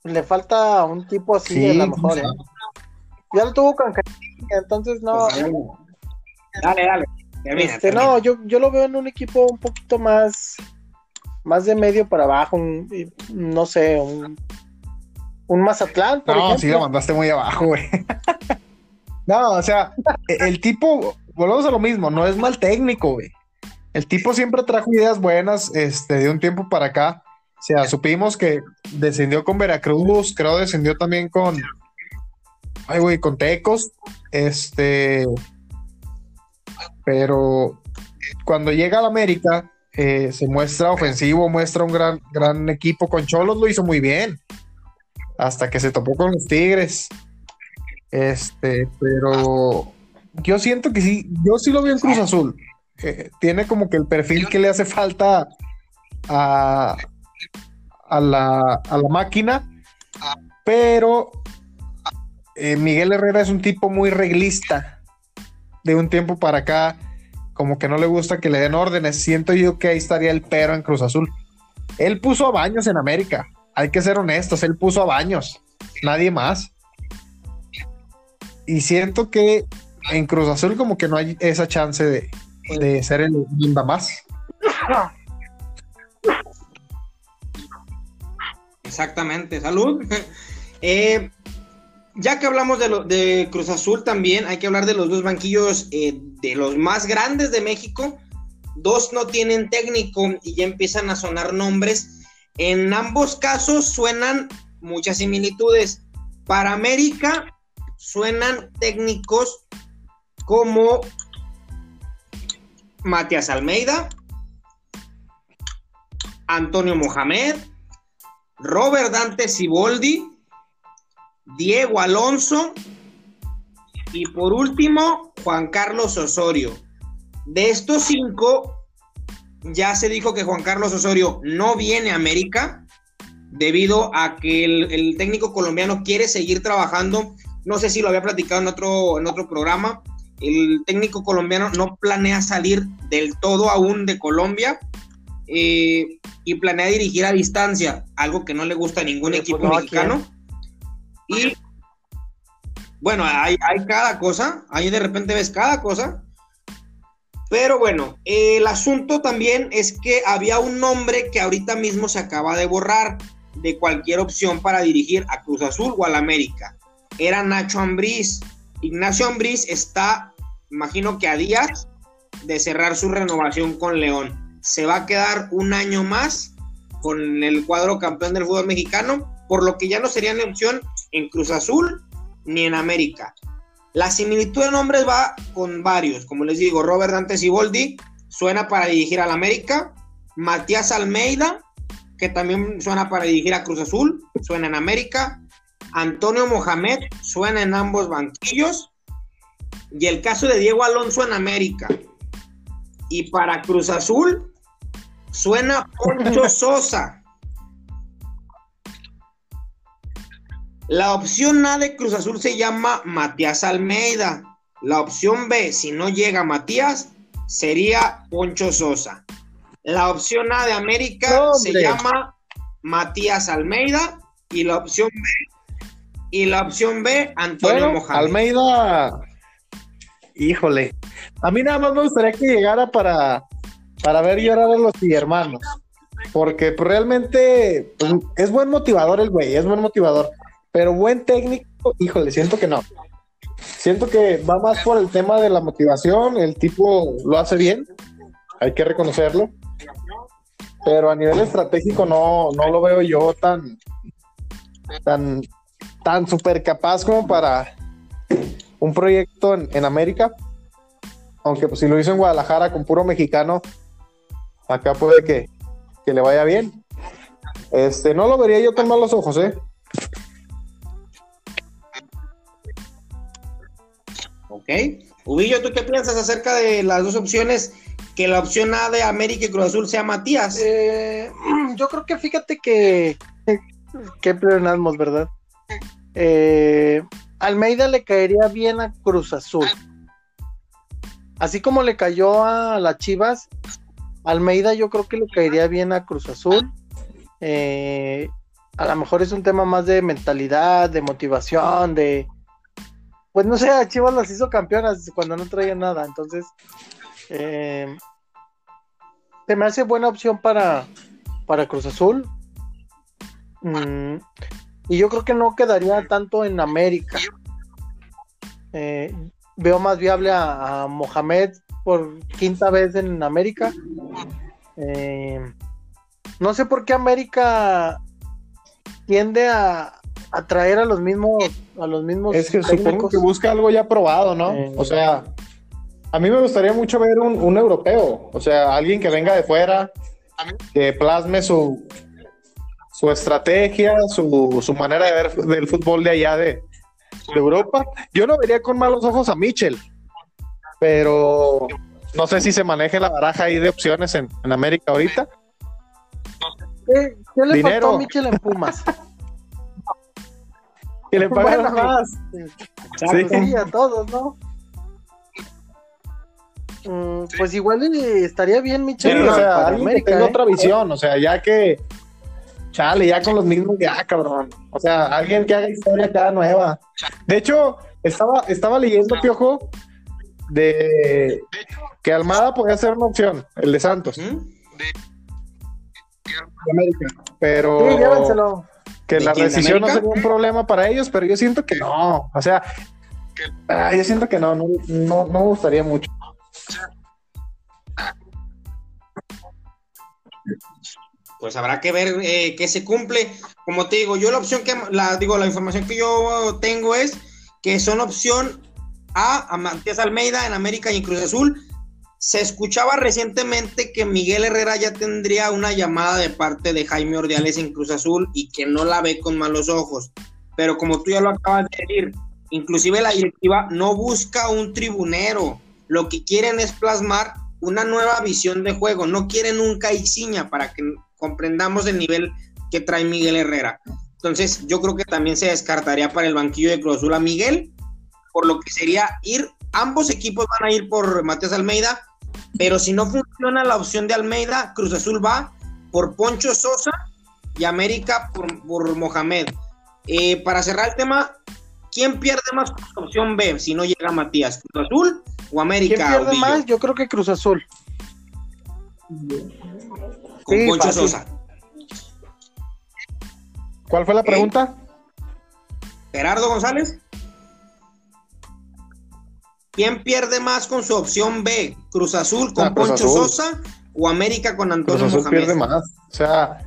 Le falta un tipo así, a lo mejor. ¿eh? Ya lo tuvo con entonces no. Pues dale, dale. Este, no, yo, yo lo veo en un equipo un poquito más, más de medio para abajo, no sé, un, un Mazatlán. Por no, sí lo mandaste muy abajo, güey. no, o sea, e, el tipo, volvemos a lo mismo, no es mal técnico, güey. El tipo siempre trajo ideas buenas, este, de un tiempo para acá. O sea, supimos que descendió con Veracruz, creo descendió también con, ay, güey, con Tecos. Este, pero cuando llega al América, eh, se muestra ofensivo, muestra un gran, gran equipo. Con Cholos lo hizo muy bien, hasta que se topó con los Tigres. Este, pero yo siento que sí, yo sí lo veo en Cruz Azul. tiene como que el perfil que le hace falta a, a, la, a la máquina, pero eh, Miguel Herrera es un tipo muy reglista de un tiempo para acá, como que no le gusta que le den órdenes. Siento yo que ahí estaría el pero en Cruz Azul. Él puso a baños en América. Hay que ser honestos, él puso a baños, nadie más. Y siento que en Cruz Azul como que no hay esa chance de, de ser el Linda más. Exactamente, salud. Eh, ya que hablamos de, Cruz Azul también, hay que hablar de los dos banquillos eh, de los más grandes de México. Dos no tienen técnico y ya empiezan a sonar nombres. En ambos casos suenan muchas similitudes. Para América suenan técnicos como Matías Almeida, Antonio Mohamed, Robert Dante Siboldi, Diego Alonso y por último Juan Carlos Osorio. De estos cinco, ya se dijo que Juan Carlos Osorio no viene a América debido a que el, técnico colombiano quiere seguir trabajando. No sé si lo había platicado en otro, en otro programa. El técnico colombiano no planea salir del todo aún de Colombia eh, y planea dirigir a distancia, algo que no le gusta a ningún equipo mexicano. Y bueno, hay, cada cosa, ahí de repente ves cada cosa. Pero bueno, el asunto también es que había un nombre que ahorita mismo se acaba de borrar de cualquier opción para dirigir a Cruz Azul o al América. Era Nacho Ambriz. Ignacio Ambriz está, imagino que a días de cerrar su renovación con León. Se va a quedar un año más con el cuadro campeón del fútbol mexicano, por lo que ya no sería una opción en Cruz Azul ni en América. La similitud de nombres va con varios, como les digo, Robert Dante Siboldi suena para dirigir al América, Matías Almeida, que también suena para dirigir a Cruz Azul, suena en América, Antonio Mohamed suena en ambos banquillos, y el caso de Diego Alonso en América. Y para Cruz Azul suena Poncho Sosa. La opción A de Cruz Azul se llama Matías Almeida. La opción B, si no llega Matías, sería Poncho Sosa. La opción A de América se llama Matías Almeida y la opción B y la opción B Antonio Mohamed. Almeida, híjole, a mí nada más me gustaría que llegara para para ver llorar a los hermanos, porque pues, realmente pues, es buen motivador el güey, es buen motivador. Pero buen técnico, híjole, siento que no. Siento que va más por el tema de la motivación, el tipo lo hace bien, hay que reconocerlo. Pero a nivel estratégico no, no lo veo yo tan, tan, tan súper capaz como para un proyecto en, América. Aunque pues si lo hizo en Guadalajara con puro mexicano, acá puede que, que le vaya bien. Este, no lo vería yo con malos ojos, ¿eh? ¿Ok? Ubillo, ¿tú qué piensas acerca de las dos opciones? Que la opción A de América y Cruz Azul sea Matías. Eh, yo creo que fíjate que. qué pleonasmos, ¿verdad? Eh, Almeida le caería bien a Cruz Azul. Así como le cayó a las Chivas, Almeida yo creo que le caería bien a Cruz Azul. Eh, a lo mejor es un tema más de mentalidad, de motivación, de... Pues no sé, a Chivas las hizo campeonas cuando no traía nada, entonces... Eh, se me hace buena opción para, para Cruz Azul. Mm, y yo creo que no quedaría tanto en América. Eh, veo más viable a, Mohamed por quinta vez en América. Eh, no sé por qué América tiende a atraer a los mismos a los mismos es que supongo que busca algo ya probado no eh, o sea a mí me gustaría mucho ver un, europeo o sea alguien que venga de fuera que plasme su su estrategia su, su manera de ver del fútbol de allá de, de Europa. Yo no vería con malos ojos a Mitchell pero no sé si se maneje la baraja ahí de opciones en, en América ahorita. ¿Qué, le faltó a Michel en Pumas? que le pagaran más. Sí. a todos, ¿no? Mm, pues igual estaría bien Michel. Sí, o sea, América, tenga ¿eh? otra visión, o sea, ya que chale, ya con los mismos, ya cabrón. O sea, alguien que haga historia cada nueva. De hecho, estaba, estaba leyendo, Piojo, de que Almada podía ser una opción, el de Santos. ¿Mm? América. Pero que la decisión no sería un problema para ellos, pero yo siento que no. O sea, ah, yo siento que no, no, no, me gustaría mucho. Pues habrá que ver eh, qué se cumple. Como te digo, yo la opción que la digo, la información que yo tengo es que son opción A a Matías Almeida en América y en Cruz Azul se escuchaba recientemente que Miguel Herrera ya tendría una llamada de parte de Jaime Ordiales en Cruz Azul y que no la ve con malos ojos. Pero como tú ya lo acabas de decir, inclusive la directiva no busca un tribunero. Lo que quieren es plasmar una nueva visión de juego. No quieren un Caixinha para que comprendamos el nivel que trae Miguel Herrera. Entonces, yo creo que también se descartaría para el banquillo de Cruz Azul a Miguel, por lo que sería ir, ambos equipos van a ir por Matías Almeida, pero si no funciona la opción de Almeida, Cruz Azul va por Poncho Sosa y América por, Mohamed. Eh, para cerrar el tema, ¿quién pierde más con opción B si no llega Matías? ¿Cruz Azul o América? ¿Quién pierde más? Yo creo que Cruz Azul. Con Poncho Sosa. ¿Cuál fue la pregunta? Gerardo González. ¿Quién pierde más con su opción B? ¿Cruz Azul con ah, Poncho Sosa o América con Antonio Cruz Azul pierde más. O sea,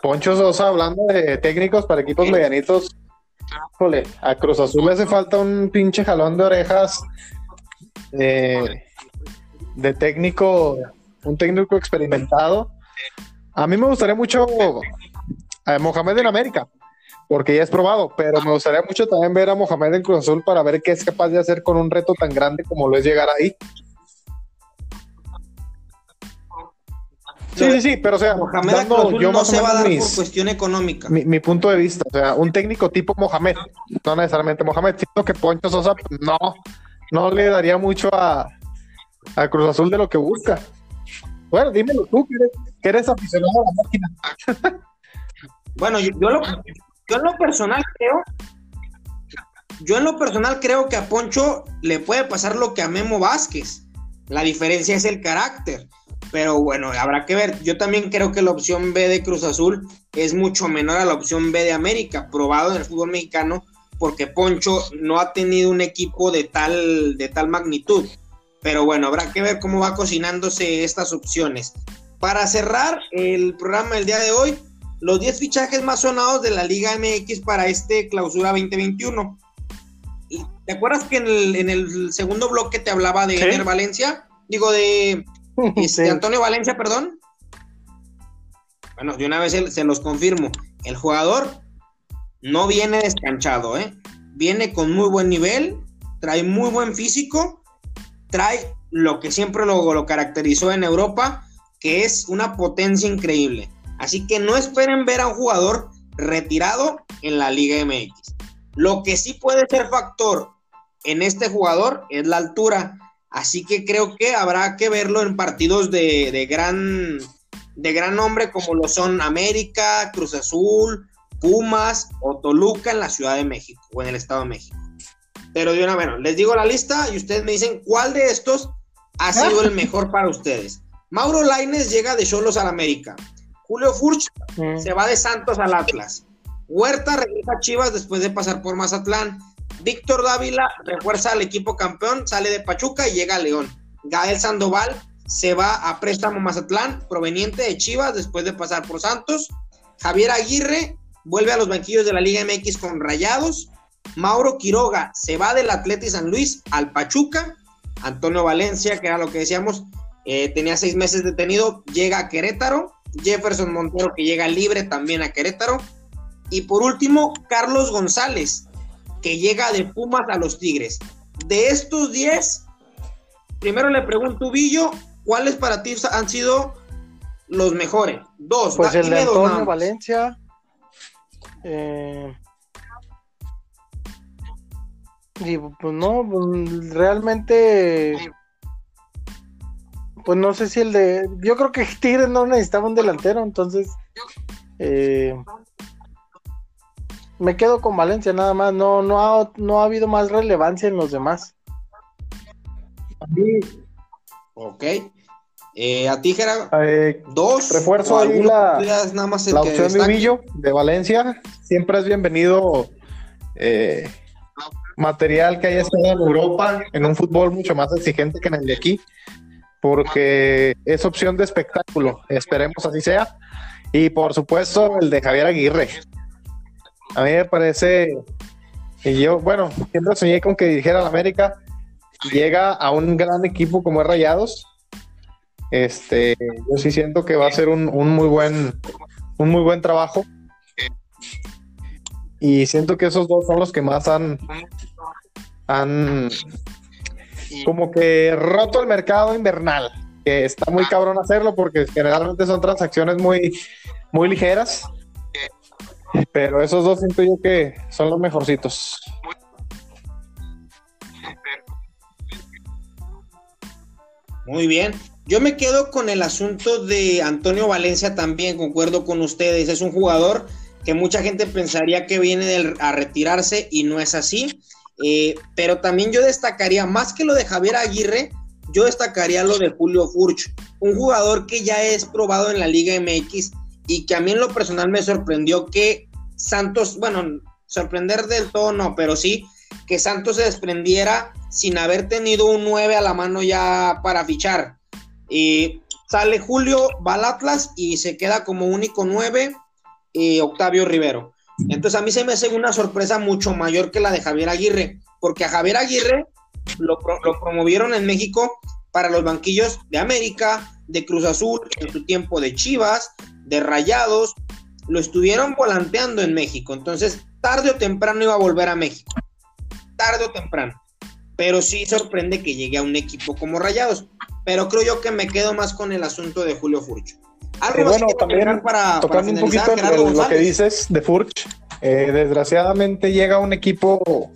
Poncho Sosa hablando de técnicos para equipos medianitos. Híjole, a Cruz Azul le hace falta un pinche jalón de orejas de técnico, un técnico experimentado. A mí me gustaría mucho a Mohamed en América porque ya es probado, pero me gustaría mucho también ver a Mohamed en Cruz Azul para ver qué es capaz de hacer con un reto tan grande como lo es llegar ahí. Sí, sí, sí, pero o sea, Mohamed no se va a dar por cuestión económica. Mi, punto de vista, o sea, un técnico tipo Mohamed, no necesariamente Mohamed, sino que Poncho Sosa no, no le daría mucho a, a Cruz Azul de lo que busca. Bueno, dímelo tú, que eres, aficionado a la máquina. Bueno, yo, yo, lo, yo en lo personal creo, yo en lo personal creo que a Poncho le puede pasar lo que a Memo Vázquez. La diferencia es el carácter. Pero bueno, habrá que ver. Yo también creo que la opción B de Cruz Azul es mucho menor a la opción B de América, probado en el fútbol mexicano, porque Poncho no ha tenido un equipo de tal, de tal magnitud. Pero bueno, habrá que ver cómo va cocinándose estas opciones. Para cerrar el programa del día de hoy, los 10 fichajes más sonados de la Liga MX para este clausura 2021. ¿Te acuerdas que en el, segundo bloque te hablaba de Valencia? Digo, de, este, Antonio Valencia, perdón. Bueno, de una vez se, los confirmo. El jugador no viene descanchado, ¿eh? Viene con muy buen nivel, trae muy buen físico trae lo que siempre lo, lo caracterizó en Europa, que es una potencia increíble. Así que no esperen ver a un jugador retirado en la Liga MX. Lo que sí puede ser factor en este jugador es la altura. Así que creo que habrá que verlo en partidos de, gran, de gran nombre como lo son América, Cruz Azul, Pumas o Toluca en la Ciudad de México o en el Estado de México. Pero de una, bueno, les digo la lista y ustedes me dicen cuál de estos ha sido el mejor para ustedes. Mauro Laines llega de Cholos al América. Julio Furch mm. se va de Santos al Atlas. Huerta regresa a Chivas después de pasar por Mazatlán. Víctor Dávila refuerza al equipo campeón, sale de Pachuca y llega a León. Gael Sandoval se va a préstamo Mazatlán, proveniente de Chivas después de pasar por Santos. Javier Aguirre vuelve a los banquillos de la Liga MX con Rayados. Mauro Quiroga se va del Atleti San Luis al Pachuca. Antonio Valencia, que era lo que decíamos, eh, tenía seis meses detenido, llega a Querétaro. Jefferson Montero, que llega libre también a Querétaro. Y por último, Carlos González, que llega de Pumas a los Tigres. De estos 10, primero le pregunto, Villo, ¿cuáles para ti han sido los mejores? Dos. Pues el de Antonio Valencia. Eh, y pues no, pues, realmente. Pues no sé si el de. Yo creo que Tigres no necesitaba un delantero, entonces. Eh, me quedo con Valencia nada más. No, no, ha, no ha habido más relevancia en los demás. Ok. Eh, a ti, eh, dos. Refuerzo ahí la, nada más la opción de Villo de Valencia. Siempre es bienvenido eh, material que haya estado en Europa, en un fútbol mucho más exigente que en el de aquí, porque es opción de espectáculo. Esperemos así sea. Y por supuesto, el de Javier Aguirre. A mí me parece, y yo, bueno, siempre soñé con que dirigiera la América, llega a un gran equipo como es Rayados. Este, yo sí siento que va a ser un, muy buen, un muy buen trabajo. Y siento que esos dos son los que más han, han como que roto el mercado invernal. Que está muy cabrón hacerlo porque generalmente son transacciones muy, muy ligeras pero esos dos siento yo que son los mejorcitos. Muy bien. Yo me quedo con el asunto de Antonio Valencia también, concuerdo con ustedes. Es un jugador que mucha gente pensaría que viene a retirarse y no es así. Eh, pero también yo destacaría, más que lo de Javier Aguirre, yo destacaría lo de Julio Furch, un jugador que ya es probado en la Liga MX y que a mí en lo personal me sorprendió que Santos, bueno, sorprender del todo no, pero sí que Santos se desprendiera sin haber tenido un 9 a la mano ya para fichar. Y sale Julio, va al Atlas y se queda como único 9 y Octavio Rivero. Entonces a mí se me hace una sorpresa mucho mayor que la de Javier Aguirre, porque a Javier Aguirre lo, promovieron en México para los banquillos de América, de Cruz Azul, en su tiempo de Chivas, de Rayados, lo estuvieron volanteando en México. Entonces, tarde o temprano iba a volver a México. Tarde o temprano. Pero sí sorprende que llegue a un equipo como Rayados. Pero creo yo que me quedo más con el asunto de Julio Furch. Algo bueno, también para, tocando un poquito lo que dices de Furch. Eh, desgraciadamente llega un equipo,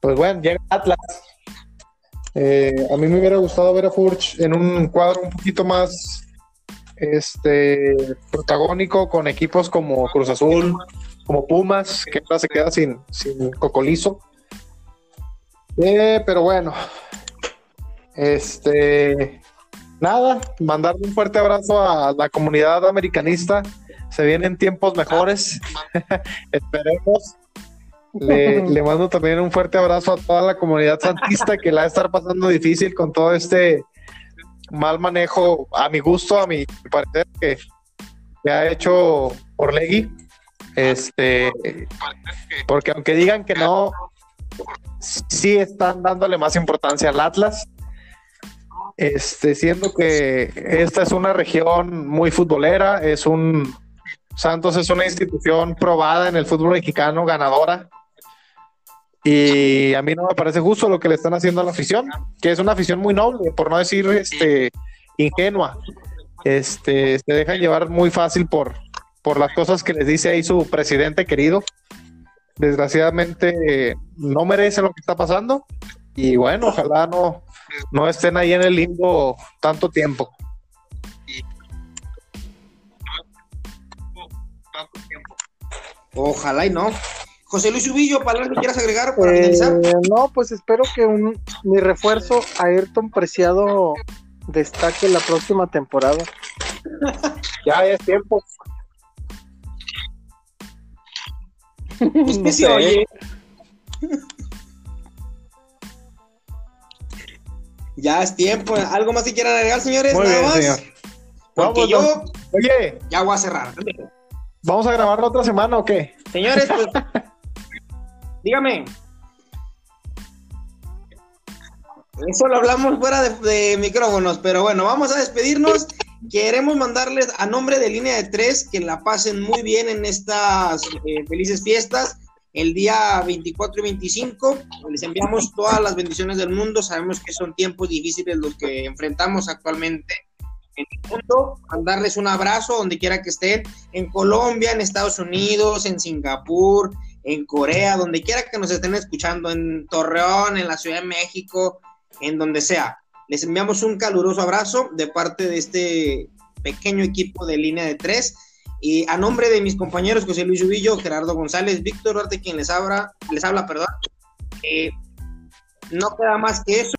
pues bueno, llega Atlas. Eh, a mí me hubiera gustado ver a Furch en un cuadro un poquito más este protagónico con equipos como Cruz Azul, como Pumas, que ahora se queda sin, sin cocolizo. Eh, pero bueno, este nada, mandar un fuerte abrazo a la comunidad americanista. Se vienen tiempos mejores. Esperemos. Le, le, mando también un fuerte abrazo a toda la comunidad santista que la va a estar pasando difícil con todo este mal manejo, a mi gusto, a mi parecer, que, ha hecho Orlegui. Este, porque aunque digan que no, sí están dándole más importancia al Atlas. Este, siendo que esta es una región muy futbolera, es un Santos es una institución probada en el fútbol mexicano, ganadora. Y a mí no me parece justo lo que le están haciendo a la afición, que es una afición muy noble, por no decir este ingenua. Este, se dejan llevar muy fácil por, por las cosas que les dice ahí su presidente querido. Desgraciadamente no merece lo que está pasando. Y bueno, ojalá no, no estén ahí en el limbo tanto tiempo. Ojalá y no. José Luis Ubillo, ¿para que quieras agregar para Eh, finalizar? no, pues espero que un, mi refuerzo, Ayrton Preciado, destaque la próxima temporada. Ya es tiempo. Pues que No se oye. Ya es tiempo. ¿Algo más que quieran agregar, señores? Muy Nada bien, más. señor. Porque Vamos, yo Oye, ya voy a cerrar. ¿vamos a grabar la otra semana o qué? Señores, pues, dígame. Eso lo hablamos fuera de, de micrófonos, pero bueno, vamos a despedirnos. Queremos mandarles a nombre de Línea de Tres que la pasen muy bien en estas eh, felices fiestas. El día 24 y 25 les enviamos todas las bendiciones del mundo. Sabemos que son tiempos difíciles los que enfrentamos actualmente en el mundo. Mandarles un abrazo donde quiera que estén, en Colombia, en Estados Unidos, en Singapur, en Corea, donde quiera que nos estén escuchando, en Torreón, en la Ciudad de México, en donde sea. Les enviamos un caluroso abrazo de parte de este pequeño equipo de línea de tres. Y a nombre de mis compañeros José Luis Ubillo, Gerardo González, Víctor Duarte, quien les habla, les habla, perdón. eh, no queda más que eso.